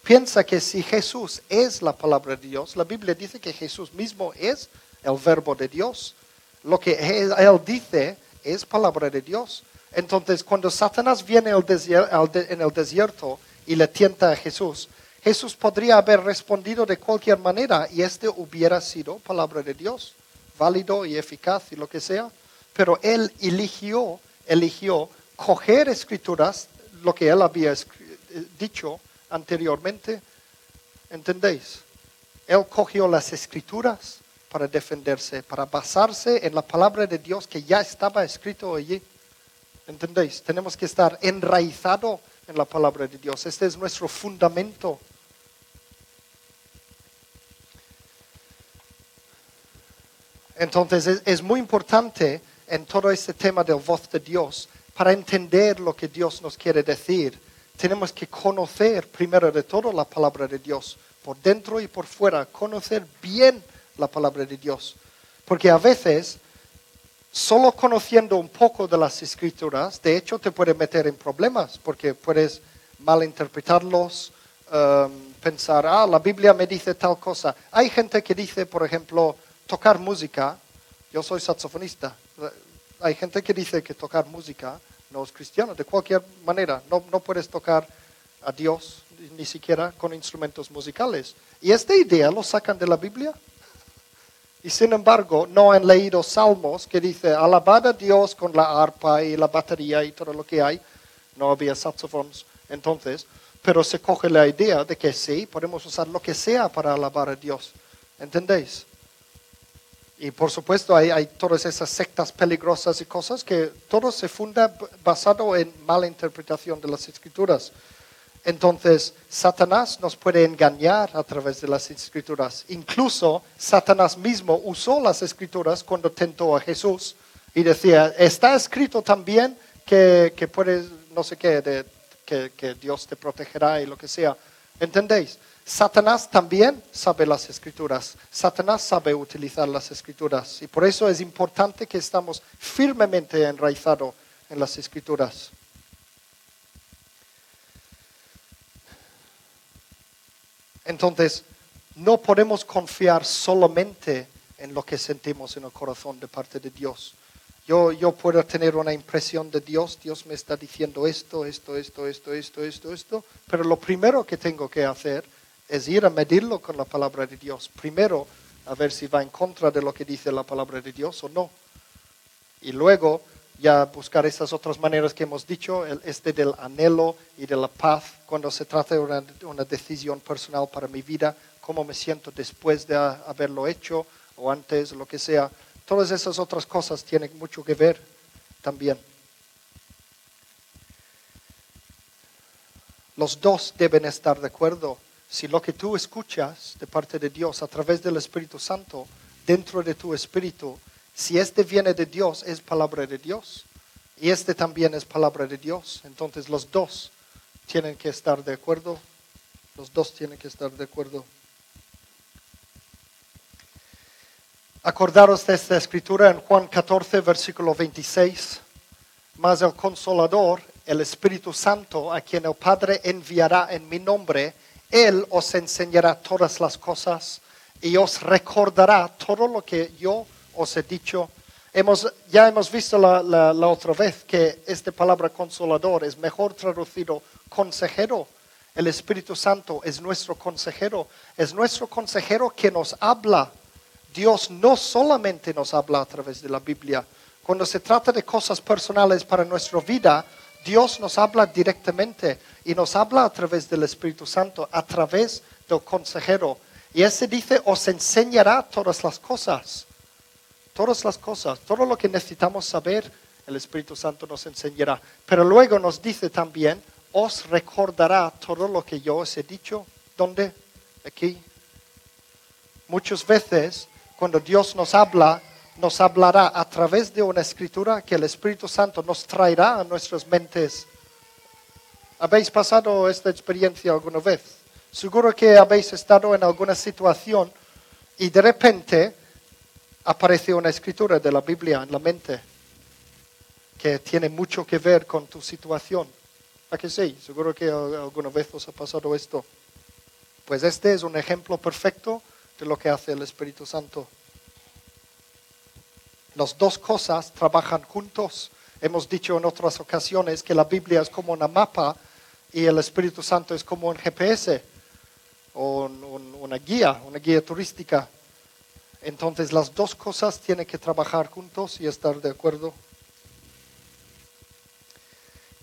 Piensa que si Jesús es la palabra de Dios, la Biblia dice que Jesús mismo es el verbo de Dios. Lo que él, dice es palabra de Dios. Entonces, cuando Satanás viene en el desierto y le tienta a Jesús, Jesús podría haber respondido de cualquier manera y este hubiera sido palabra de Dios válido y eficaz y lo que sea, pero él eligió, eligió coger escrituras, lo que él había dicho anteriormente, ¿entendéis? Él cogió las escrituras para defenderse, para basarse en la palabra de Dios que ya estaba escrito allí. ¿Entendéis? Tenemos que estar enraizado en la palabra de Dios. Este es nuestro fundamento Entonces es, muy importante en todo este tema del voz de Dios, para entender lo que Dios nos quiere decir, tenemos que conocer primero de todo la palabra de Dios, por dentro y por fuera, conocer bien la palabra de Dios. Porque a veces, solo conociendo un poco de las escrituras, de hecho te puede meter en problemas, porque puedes malinterpretarlos, um, pensar, ah, la Biblia me dice tal cosa. Hay gente que dice, por ejemplo, tocar música, yo soy saxofonista, hay gente que dice que tocar música no es cristiano, de cualquier manera, no, no puedes tocar a Dios ni siquiera con instrumentos musicales. Y esta idea lo sacan de la Biblia. Y sin embargo, no han leído salmos que dice, alabad a Dios con la arpa y la batería y todo lo que hay. No había saxofones entonces, pero se coge la idea de que sí, podemos usar lo que sea para alabar a Dios. ¿Entendéis? Y por supuesto hay, todas esas sectas peligrosas y cosas que todo se funda basado en mala interpretación de las escrituras. Entonces, Satanás nos puede engañar a través de las escrituras. Incluso Satanás mismo usó las escrituras cuando tentó a Jesús y decía, está escrito también que, que puedes, no sé qué, que, que Dios te protegerá y lo que sea. ¿Entendéis? Satanás también sabe las escrituras. Satanás sabe utilizar las escrituras. Y por eso es importante que estamos firmemente enraizados en las escrituras. Entonces, no podemos confiar solamente en lo que sentimos en el corazón de parte de Dios. Yo, yo puedo tener una impresión de Dios, Dios me está diciendo esto, esto, esto, esto, esto, esto, esto, pero lo primero que tengo que hacer es ir a medirlo con la palabra de Dios. Primero, a ver si va en contra de lo que dice la palabra de Dios o no. Y luego ya buscar esas otras maneras que hemos dicho, este del anhelo y de la paz, cuando se trata de una, una decisión personal para mi vida, cómo me siento después de haberlo hecho o antes, lo que sea. Todas esas otras cosas tienen mucho que ver también. Los dos deben estar de acuerdo si lo que tú escuchas de parte de Dios a través del Espíritu Santo, dentro de tu espíritu, si este viene de Dios, es palabra de Dios. Y este también es palabra de Dios. Entonces los dos tienen que estar de acuerdo. Los dos tienen que estar de acuerdo. Acordaros de esta escritura en Juan 14, versículo 26. Mas el consolador, el Espíritu Santo, a quien el Padre enviará en mi nombre, él os enseñará todas las cosas y os recordará todo lo que yo os he dicho. ya hemos visto la, la otra vez que esta palabra consolador es mejor traducido consejero. El Espíritu Santo es nuestro consejero, es nuestro consejero que nos habla. Dios no solamente nos habla a través de la Biblia. Cuando se trata de cosas personales para nuestra vida, Dios nos habla directamente y nos habla a través del Espíritu Santo, a través del consejero. Y ese dice, os enseñará todas las cosas. Todas las cosas, todo lo que necesitamos saber, el Espíritu Santo nos enseñará. Pero luego nos dice también, os recordará todo lo que yo os he dicho. ¿Dónde? Aquí. Muchas veces, cuando Dios nos habla, nos hablará a través de una escritura que el Espíritu Santo nos traerá a nuestras mentes. ¿Habéis pasado esta experiencia alguna vez? Seguro que habéis estado en alguna situación y de repente aparece una escritura de la Biblia en la mente que tiene mucho que ver con tu situación. ¿A que sí? Seguro que alguna vez os ha pasado esto. Pues este es un ejemplo perfecto de lo que hace el Espíritu Santo. Las dos cosas trabajan juntos. Hemos dicho en otras ocasiones que la Biblia es como una mapa y el Espíritu Santo es como un GPS o una guía, una guía turística. Entonces las dos cosas tienen que trabajar juntos y estar de acuerdo.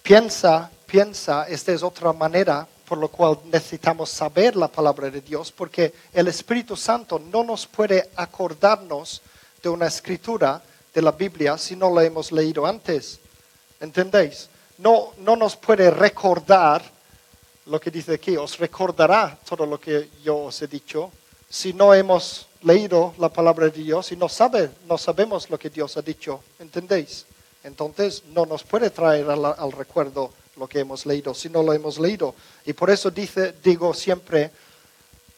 Piensa, piensa, esta es otra manera por lo cual necesitamos saber la palabra de Dios, porque el Espíritu Santo no nos puede acordarnos de una escritura de la Biblia si no la hemos leído antes. ¿Entendéis? No, no nos puede recordar lo que dice aquí, os recordará todo lo que yo os he dicho si no hemos leído la palabra de Dios y no, sabe, no sabemos lo que Dios ha dicho. ¿Entendéis? Entonces no nos puede traer al, recuerdo lo que hemos leído, si no lo hemos leído. Y por eso dice, digo siempre,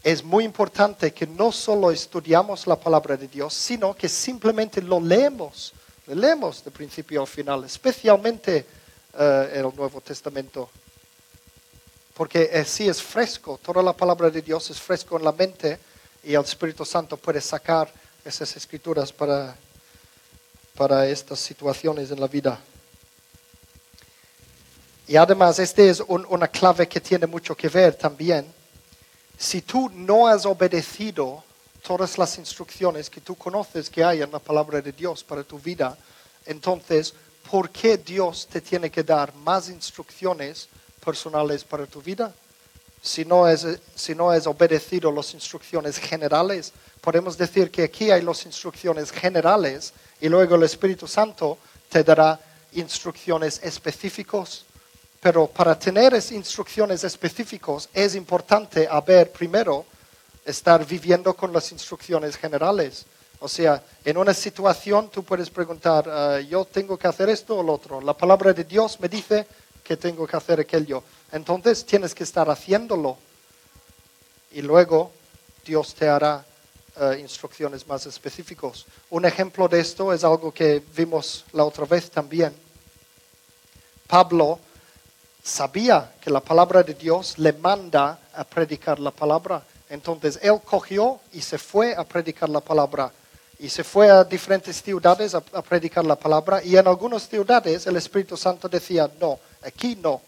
es muy importante que no solo estudiamos la palabra de Dios, sino que simplemente lo leemos, lo leemos de principio a final, especialmente eh, el Nuevo Testamento. Porque así es fresco, toda la palabra de Dios es fresco en la mente y el Espíritu Santo puede sacar esas escrituras para, para estas situaciones en la vida. Y además, esta es una clave que tiene mucho que ver también. Si tú no has obedecido todas las instrucciones que tú conoces que hay en la palabra de Dios para tu vida, entonces, ¿por qué Dios te tiene que dar más instrucciones personales para tu vida? Si no es, si no has obedecido las instrucciones generales, podemos decir que aquí hay las instrucciones generales y luego el Espíritu Santo te dará instrucciones específicas pero para tener esas instrucciones específicas es importante haber primero estar viviendo con las instrucciones generales. O sea, en una situación tú puedes preguntar, ah, yo tengo que hacer esto o lo otro. La palabra de Dios me dice que tengo que hacer aquello. Entonces tienes que estar haciéndolo. Y luego Dios te hará ah, instrucciones más específicas. Un ejemplo de esto es algo que vimos la otra vez también. Pablo sabía que la palabra de Dios le manda a predicar la palabra. Entonces él cogió y se fue a predicar la palabra. Y se fue a diferentes ciudades a, predicar la palabra. Y en algunas ciudades el Espíritu Santo decía, no, aquí no.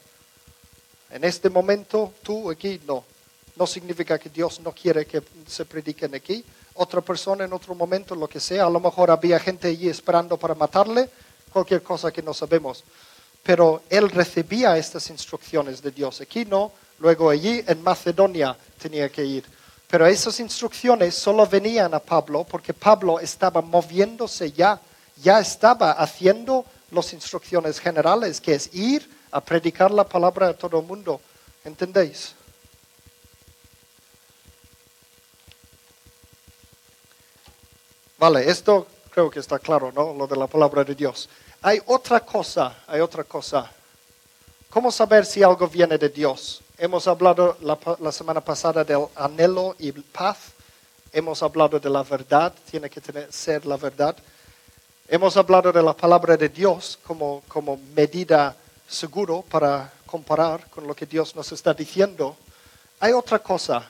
En este momento tú aquí no. No significa que Dios no quiere que se prediquen aquí. Otra persona en otro momento, lo que sea. A lo mejor había gente allí esperando para matarle. Cualquier cosa que no sabemos pero él recibía estas instrucciones de Dios. Aquí no, luego allí en Macedonia tenía que ir. Pero esas instrucciones solo venían a Pablo porque Pablo estaba moviéndose ya, ya estaba haciendo las instrucciones generales, que es ir a predicar la palabra a todo el mundo. ¿Entendéis? Vale, esto creo que está claro, ¿no? Lo de la palabra de Dios. Hay otra cosa, hay otra cosa. ¿Cómo saber si algo viene de Dios? Hemos hablado la, semana pasada del anhelo y paz. Hemos hablado de la verdad, tiene que tener, ser la verdad. Hemos hablado de la palabra de Dios como, como medida seguro para comparar con lo que Dios nos está diciendo. Hay otra cosa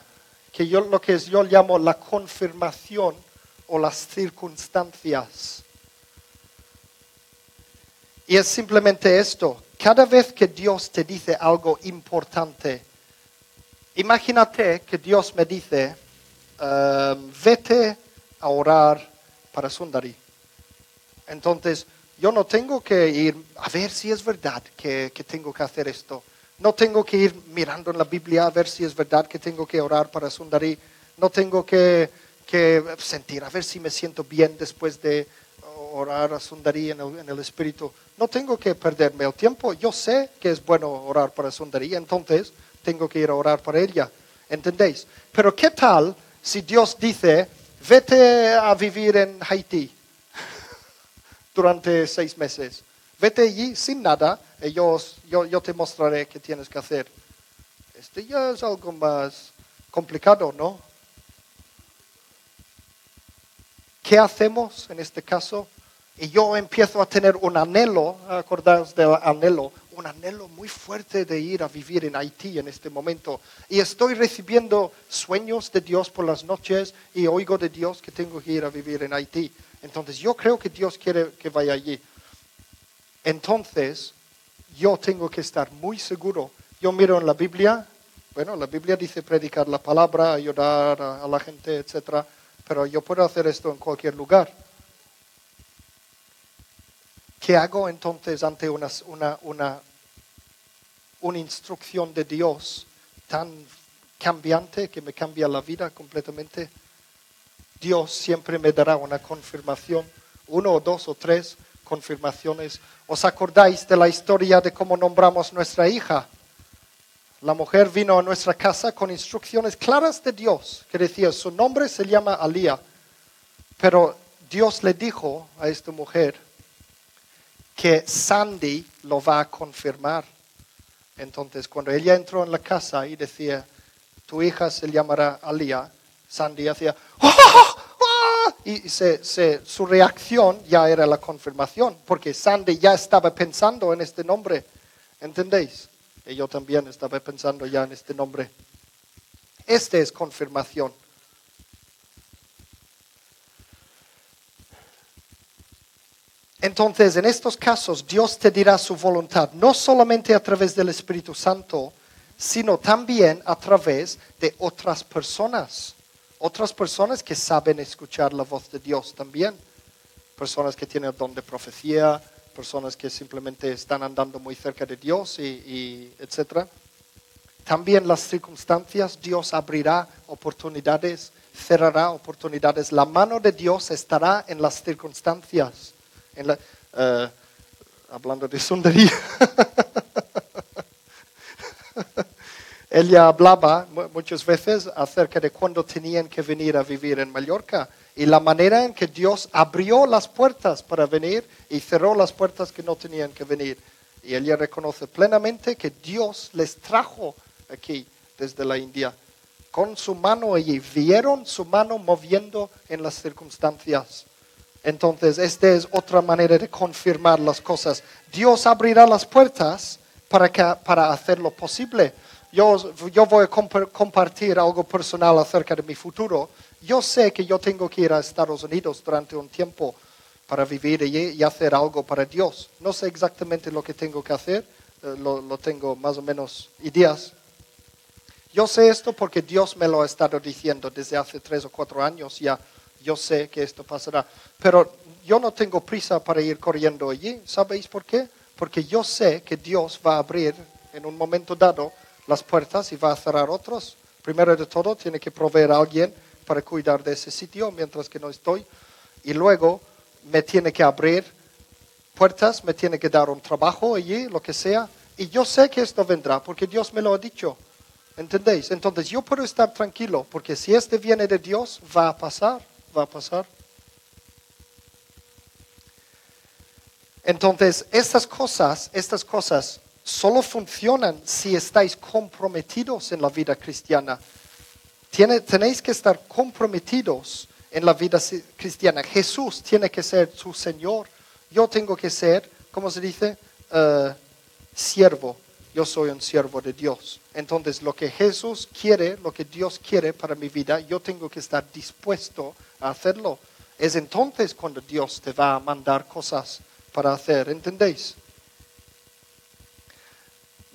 que yo, lo que yo llamo la confirmación o las circunstancias. Y es simplemente esto. Cada vez que Dios te dice algo importante, imagínate que Dios me dice, ehm, vete a orar para Sundari. Entonces, yo no tengo que ir a ver si es verdad que, que, tengo que hacer esto. No tengo que ir mirando en la Biblia a ver si es verdad que tengo que orar para Sundari. no tengo que, que sentir a ver si me siento bien después de orar a Sundari en el, en el Espíritu. No tengo que perderme el tiempo. Yo sé que es bueno orar para Sundari, entonces tengo que ir a orar para ella. ¿Entendéis? Pero ¿qué tal si Dios dice, vete a vivir en Haití durante seis meses? Vete allí sin nada y yo, yo, yo te mostraré qué tienes que hacer. Esto ya es algo más complicado, ¿no? ¿Qué hacemos en este caso? Y yo empiezo a tener un anhelo, acordaos del anhelo, un anhelo muy fuerte de ir a vivir en Haití en este momento. Y estoy recibiendo sueños de Dios por las noches y oigo de Dios que tengo que ir a vivir en Haití. Entonces yo creo que Dios quiere que vaya allí. Entonces yo tengo que estar muy seguro. Yo miro en la Biblia, bueno, la Biblia dice predicar la palabra, ayudar a, la gente, etc. Pero yo puedo hacer esto en cualquier lugar. ¿Qué hago entonces ante una, una, una, una instrucción de Dios tan cambiante que me cambia la vida completamente? Dios siempre me dará una confirmación, uno o dos o tres confirmaciones. ¿Os acordáis de la historia de cómo nombramos nuestra hija? La mujer vino a nuestra casa con instrucciones claras de Dios, que decía, su nombre se llama Alía. Pero Dios le dijo a esta mujer, que Sandy lo va a confirmar. Entonces, cuando ella entró en la casa y decía, tu hija se llamará Alia, Sandy hacía, Y su reacción ya era la confirmación, porque Sandy ya estaba pensando en este nombre. ¿Entendéis? Yo también estaba pensando ya en este nombre. Esta es confirmación. Entonces, en estos casos, Dios te dirá su voluntad, no solamente a través del Espíritu Santo, sino también a través de otras personas. Otras personas que saben escuchar la voz de Dios también. Personas que tienen el don de profecía, personas que simplemente están andando muy cerca de Dios, y, etc. También las circunstancias, Dios abrirá oportunidades, cerrará oportunidades. La mano de Dios estará en las circunstancias eh, hablando de sundería, ella hablaba muchas veces acerca de cuando tenían que venir a vivir en Mallorca y la manera en que Dios abrió las puertas para venir y cerró las puertas que no tenían que venir. Y ella reconoce plenamente que Dios les trajo aquí desde la India con su mano y vieron su mano moviendo en las circunstancias. Entonces, esta es otra manera de confirmar las cosas. Dios abrirá las puertas para, para hacerlo posible. Yo, yo voy a compartir algo personal acerca de mi futuro. Yo sé que yo tengo que ir a Estados Unidos durante un tiempo para vivir allí y hacer algo para Dios. No sé exactamente lo que tengo que hacer, eh, lo, lo tengo más o menos ideas. Yo sé esto porque Dios me lo ha estado diciendo desde hace tres o cuatro años ya yo sé que esto pasará, pero yo no tengo prisa para ir corriendo allí. ¿Sabéis por qué? Porque yo sé que Dios va a abrir en un momento dado las puertas y va a cerrar otros. Primero de todo, tiene que proveer a alguien para cuidar de ese sitio mientras que no estoy. Y luego me tiene que abrir puertas, me tiene que dar un trabajo allí, lo que sea. Y yo sé que esto vendrá porque Dios me lo ha dicho. ¿Entendéis? Entonces yo puedo estar tranquilo porque si este viene de Dios, va a pasar va a pasar. Entonces, estas cosas, estas cosas solo funcionan si estáis comprometidos en la vida cristiana. tenéis que estar comprometidos en la vida cristiana. Jesús tiene que ser su Señor. Yo tengo que ser, ¿cómo se dice? Uh, siervo yo soy un siervo de Dios. Entonces, lo que Jesús quiere, lo que Dios quiere para mi vida, yo tengo que estar dispuesto a hacerlo. Es entonces cuando Dios te va a mandar cosas para hacer, ¿entendéis?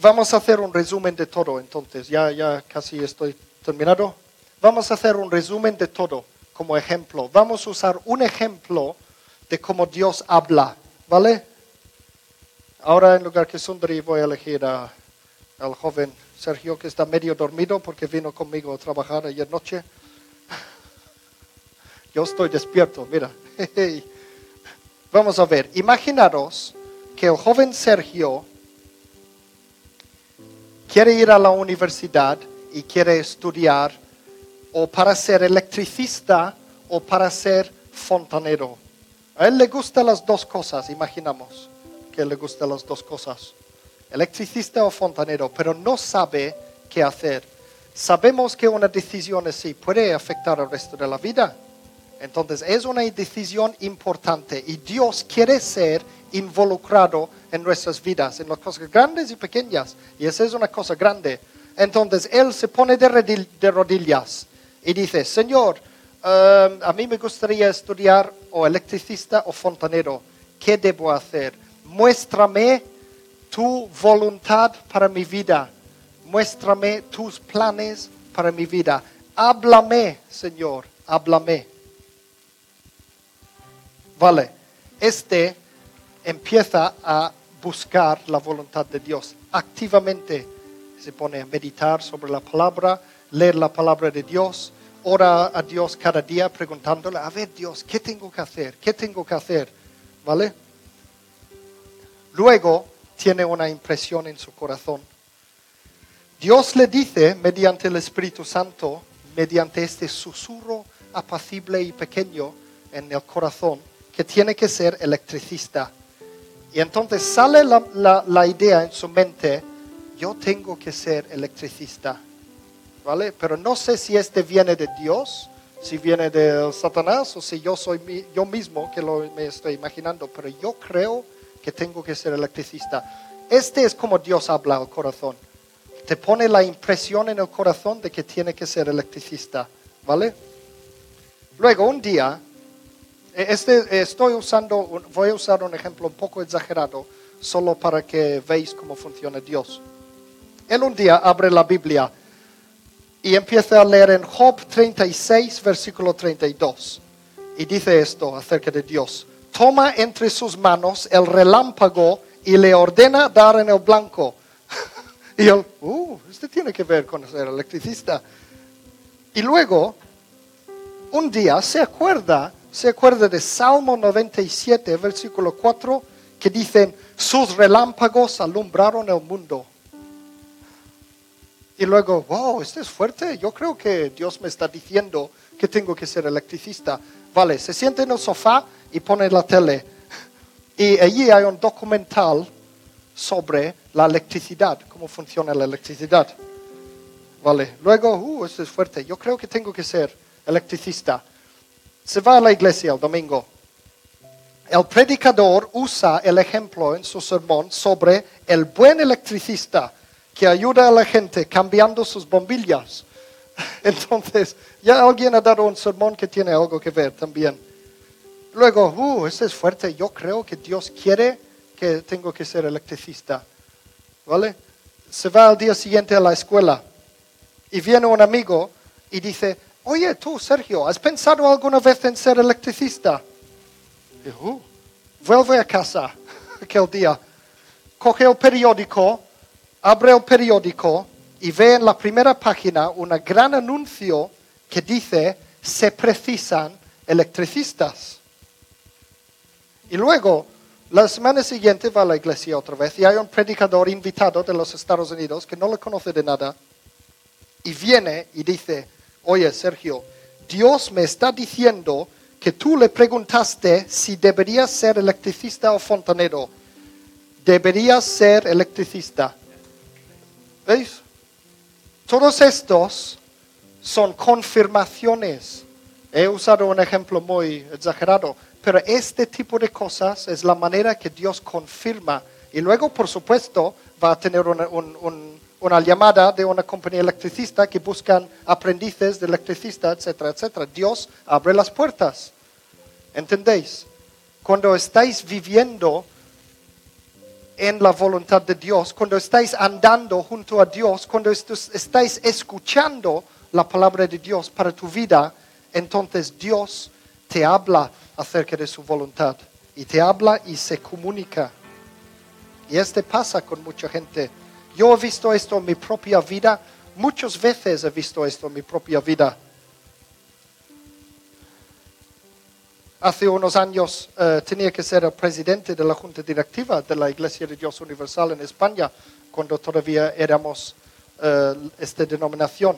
Vamos a hacer un resumen de todo, entonces, ya, ya casi estoy terminado. Vamos a hacer un resumen de todo como ejemplo. Vamos a usar un ejemplo de cómo Dios habla, ¿vale? Ahora en lugar que Sundari voy a elegir al joven Sergio que está medio dormido porque vino conmigo a trabajar ayer noche. Yo estoy despierto, mira. Vamos a ver, imaginaros que el joven Sergio quiere ir a la universidad y quiere estudiar o para ser electricista o para ser fontanero. A él le gustan las dos cosas, imaginamos que le gustan las dos cosas, electricista o fontanero, pero no sabe qué hacer. Sabemos que una decisión así puede afectar al resto de la vida. Entonces es una decisión importante y Dios quiere ser involucrado en nuestras vidas, en las cosas grandes y pequeñas. Y esa es una cosa grande. Entonces Él se pone de rodillas y dice, Señor, um, a mí me gustaría estudiar o electricista o fontanero. ¿Qué debo hacer? Muéstrame tu voluntad para mi vida. Muéstrame tus planes para mi vida. Háblame, Señor, háblame. Vale, este empieza a buscar la voluntad de Dios activamente. Se pone a meditar sobre la palabra, leer la palabra de Dios, ora a Dios cada día preguntándole, a ver Dios, ¿qué tengo que hacer? ¿Qué tengo que hacer? ¿Vale? Luego tiene una impresión en su corazón. Dios le dice, mediante el Espíritu Santo, mediante este susurro apacible y pequeño en el corazón, que tiene que ser electricista. Y entonces sale la, idea en su mente, yo tengo que ser electricista. ¿Vale? Pero no sé si este viene de Dios, si viene de Satanás o si yo soy yo mismo que lo, me estoy imaginando, pero yo creo que tengo que ser electricista. Este es como Dios habla al corazón. Te pone la impresión en el corazón de que tiene que ser electricista, ¿vale? Luego, un día, este, estoy usando, voy a usar un ejemplo un poco exagerado, solo para que veáis cómo funciona Dios. Él un día abre la Biblia y empieza a leer en Job 36, versículo 32. Y dice esto acerca de Dios. Toma entre sus manos el relámpago y le ordena dar en el blanco. y él, uh, este tiene que ver con ser electricista. Y luego, un día se acuerda se acuerda de Salmo 97, versículo 4, que dicen, sus relámpagos alumbraron el mundo. Y luego, wow, este es fuerte. Yo creo que Dios me está diciendo que tengo que ser electricista. Vale, se siente en el sofá y pone la tele. Y allí hay un documental sobre la electricidad, cómo funciona la electricidad. Vale, luego, uh, este es fuerte. Yo creo que tengo que ser electricista se va a la iglesia el domingo. El predicador usa el ejemplo en su sermón sobre el buen electricista que ayuda a la gente cambiando sus bombillas. Entonces, ya alguien ha dado un sermón que tiene algo que ver también. Luego, uh, ese es fuerte. Yo creo que Dios quiere que tengo que ser electricista. ¿Vale? Se va al día siguiente a la escuela y viene un amigo y dice, oye tú, Sergio, ¿has pensado alguna vez en ser electricista? Y, uh, vuelve a casa aquel día, coge el periódico, abre el periódico y ve en la primera página un gran anuncio que dice, se precisan electricistas. Y luego, la semana siguiente va a la iglesia otra vez y hay un predicador invitado de los Estados Unidos que no le conoce de nada y viene y dice, oye Sergio, Dios me está diciendo que tú le preguntaste si deberías ser electricista o fontanero. Deberías ser electricista. ¿Veis? Todos estos son confirmaciones. He usado un ejemplo muy exagerado, pero este tipo de cosas es la manera que Dios confirma. Y luego, por supuesto, va a tener un una llamada de una compañía electricista que buscan aprendices de electricista, etcétera, etcétera. Dios abre las puertas. ¿Entendéis? Cuando estáis viviendo en la voluntad de Dios, cuando estáis andando junto a Dios, cuando estáis escuchando la palabra de Dios para tu vida, entonces Dios te habla acerca de su voluntad y te habla y se comunica. Y este pasa con mucha gente yo he visto esto en mi propia vida, muchas veces he visto esto en mi propia vida. hace unos años eh, tenía que ser el presidente de la junta directiva de la Iglesia de Dios Universal en España, cuando todavía éramos eh, esta denominación.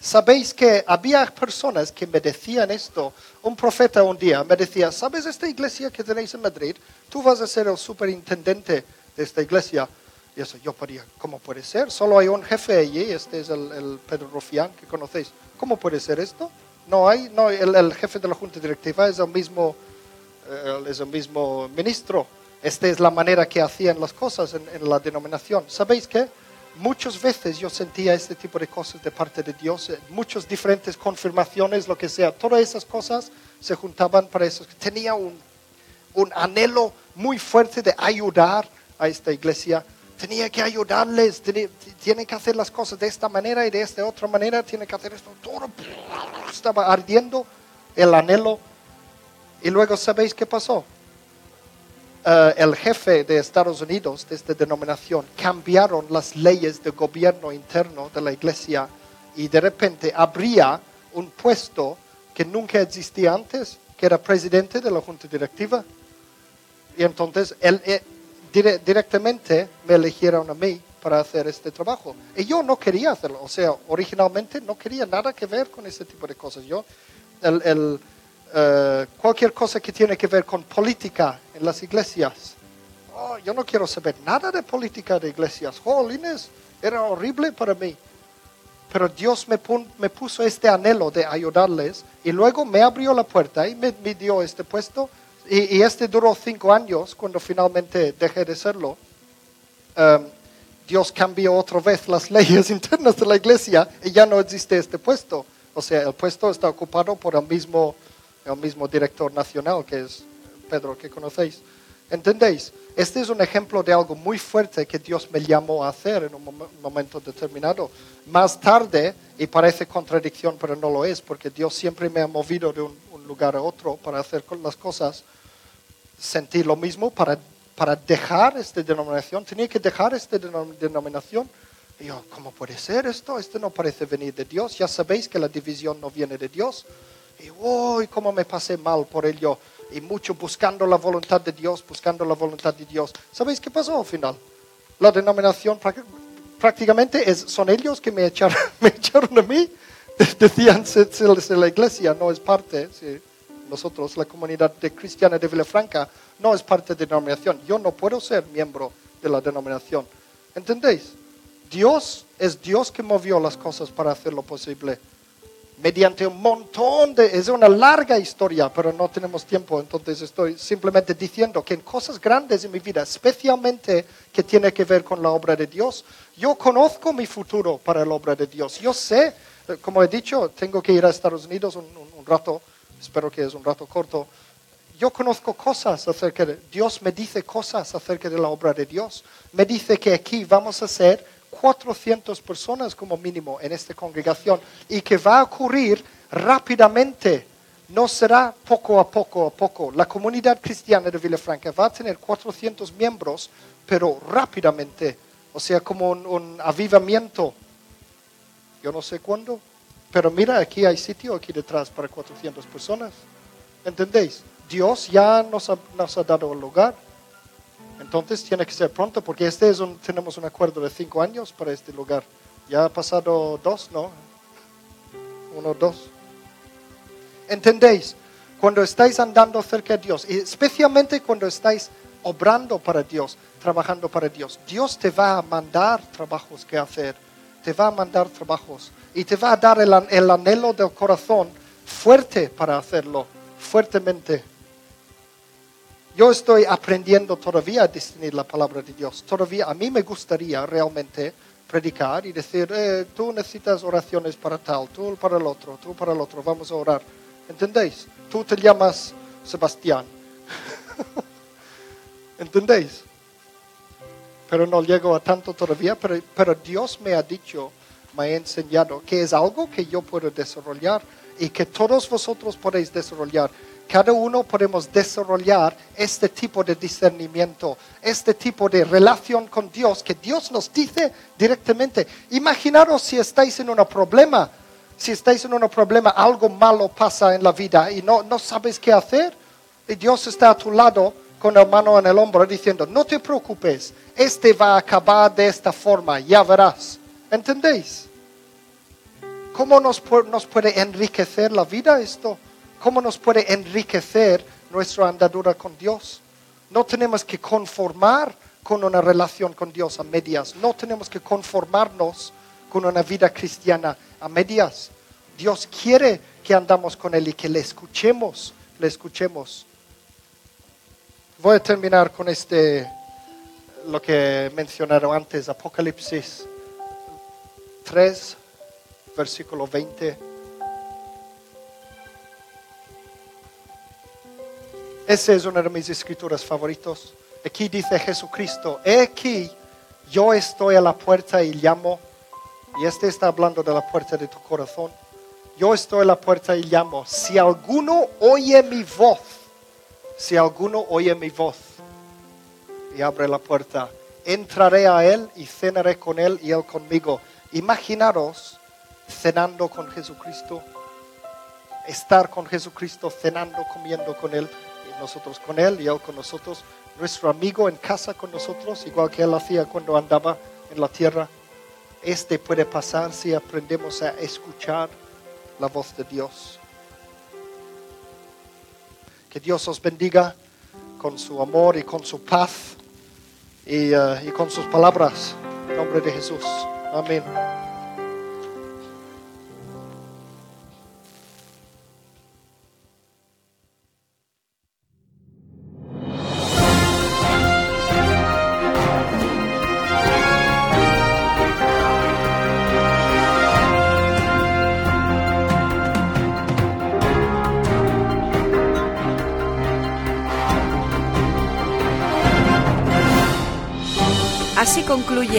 Sabéis que había personas que me decían esto. Un profeta un día me decía, ¿sabes esta iglesia que tenéis en Madrid? Tú vas a ser el superintendente de esta iglesia. Y eso yo podía, ¿cómo puede ser? Solo hay un jefe allí, este es el, Pedro Rufián que conocéis. ¿Cómo puede ser esto? No hay, no, el, jefe de la junta directiva es el mismo, eh, es el mismo ministro. Esta es la manera que hacían las cosas en, en la denominación. ¿Sabéis qué? muchas veces yo sentía este tipo de cosas de parte de Dios, eh, muchas diferentes confirmaciones, lo que sea, todas esas cosas se juntaban para eso. Tenía un, anhelo muy fuerte de ayudar a esta iglesia. Tenía que ayudarles, tiene que hacer las cosas de esta manera y de esta otra manera, tiene que hacer esto. Todo estaba ardiendo el anhelo. Y luego, ¿sabéis qué pasó? Eh, el jefe de Estados Unidos de esta denominación cambiaron las leyes de gobierno interno de la iglesia y de repente habría un puesto que nunca existía antes, que era presidente de la junta directiva. Y entonces él, directamente me eligieron a mí para hacer este trabajo. Y yo no quería hacerlo, o sea, originalmente no quería nada que ver con ese tipo de cosas. Yo, el eh, cualquier cosa que tiene que ver con política en las iglesias. Oh, yo no quiero saber nada de política de iglesias. Jolines, era horrible para mí. Pero Dios me, me, puso este anhelo de ayudarles y luego me abrió la puerta y me, dio este puesto. Y, este duró cinco años cuando finalmente dejé de serlo. Um, Dios cambió otra vez las leyes internas de la iglesia y ya no existe este puesto. O sea, el puesto está ocupado por el mismo el mismo director nacional que es Pedro, que conocéis. ¿Entendéis? Este es un ejemplo de algo muy fuerte que Dios me llamó a hacer en un momento determinado. Más tarde, y parece contradicción, pero no lo es, porque Dios siempre me ha movido de un, lugar a otro para hacer las cosas, sentí lo mismo para, para dejar esta denominación. Tenía que dejar esta denominación. Y yo, ¿cómo puede ser esto? Esto no parece venir de Dios. Ya sabéis que la división no viene de Dios. Y uy, cómo me pasé mal por ello. Y mucho buscando la voluntad de Dios, buscando la voluntad de Dios. ¿Sabéis qué pasó al final? La denominación prácticamente es, son ellos que me echaron, me echaron a mí. Decían, la iglesia no es parte, si nosotros, la comunidad de cristiana de Villafranca, no es parte de la denominación. Yo no puedo ser miembro de la denominación. ¿Entendéis? Dios es Dios que movió las cosas para hacer lo posible mediante un montón de... Es una larga historia, pero no tenemos tiempo, entonces estoy simplemente diciendo que en cosas grandes en mi vida, especialmente que tiene que ver con la obra de Dios, yo conozco mi futuro para la obra de Dios. Yo sé, como he dicho, tengo que ir a Estados Unidos un, un rato, espero que es un rato corto. Yo conozco cosas acerca de Dios, me dice cosas acerca de la obra de Dios. Me dice que aquí vamos a ser 400 personas como mínimo en esta congregación y que va a ocurrir rápidamente. No será poco a poco a poco. La comunidad cristiana de Villafranca va a tener 400 miembros, pero rápidamente. O sea, como un, avivamiento. Yo no sé cuándo. Pero mira, aquí hay sitio aquí detrás para 400 personas. ¿Entendéis? Dios ya nos ha, dado el lugar. Entonces tiene que ser pronto porque este es un, tenemos un acuerdo de cinco años para este lugar. Ya ha pasado dos, ¿no? Uno, dos. ¿Entendéis? Cuando estáis andando cerca de Dios, y especialmente cuando estáis obrando para Dios, trabajando para Dios, Dios te va a mandar trabajos que hacer, te va a mandar trabajos y te va a dar el, el anhelo del corazón fuerte para hacerlo, fuertemente. Yo estoy aprendiendo todavía a discernir la palabra de Dios. Todavía a mí me gustaría realmente predicar y decir, eh, tú necesitas oraciones para tal, tú para el otro, tú para el otro, vamos a orar. ¿Entendéis? Tú te llamas Sebastián. ¿Entendéis? Pero no llego a tanto todavía, pero, Dios me ha dicho, me ha enseñado que es algo que yo puedo desarrollar y que todos vosotros podéis desarrollar cada uno podemos desarrollar este tipo de discernimiento, este tipo de relación con Dios, que Dios nos dice directamente. Imaginaros si estáis en un problema. Si estáis en un problema, algo malo pasa en la vida y no, no sabes qué hacer, y Dios está a tu lado con la mano en el hombro diciendo, no te preocupes, este va a acabar de esta forma, ya verás. ¿Entendéis? ¿Cómo nos, pu- nos puede enriquecer la vida esto? ¿Cómo nos puede enriquecer nuestra andadura con Dios? No tenemos que conformar con una relación con Dios a medias. No tenemos que conformarnos con una vida cristiana a medias. Dios quiere que andamos con Él y que le escuchemos, le escuchemos. Voy a terminar con este, lo que mencionaron antes, Apocalipsis 3, versículo 20. Ese es una de mis escrituras favoritos. Aquí dice Jesucristo, he aquí, yo estoy a la puerta y llamo. Y este está hablando de la puerta de tu corazón. Yo estoy a la puerta y llamo. Si alguno oye mi voz, si alguno oye mi voz y abre la puerta, entraré a él y cenaré con él y él conmigo. Imaginaros cenando con Jesucristo, estar con Jesucristo, cenando, comiendo con él, y nosotros con él y él con nosotros, nuestro amigo en casa con nosotros, igual que él hacía cuando andaba en la tierra. Este puede pasar si aprendemos a escuchar la voz de Dios. Que Dios os bendiga con su amor y con su paz y, eh, y con sus palabras. En nombre de Jesús. Amén.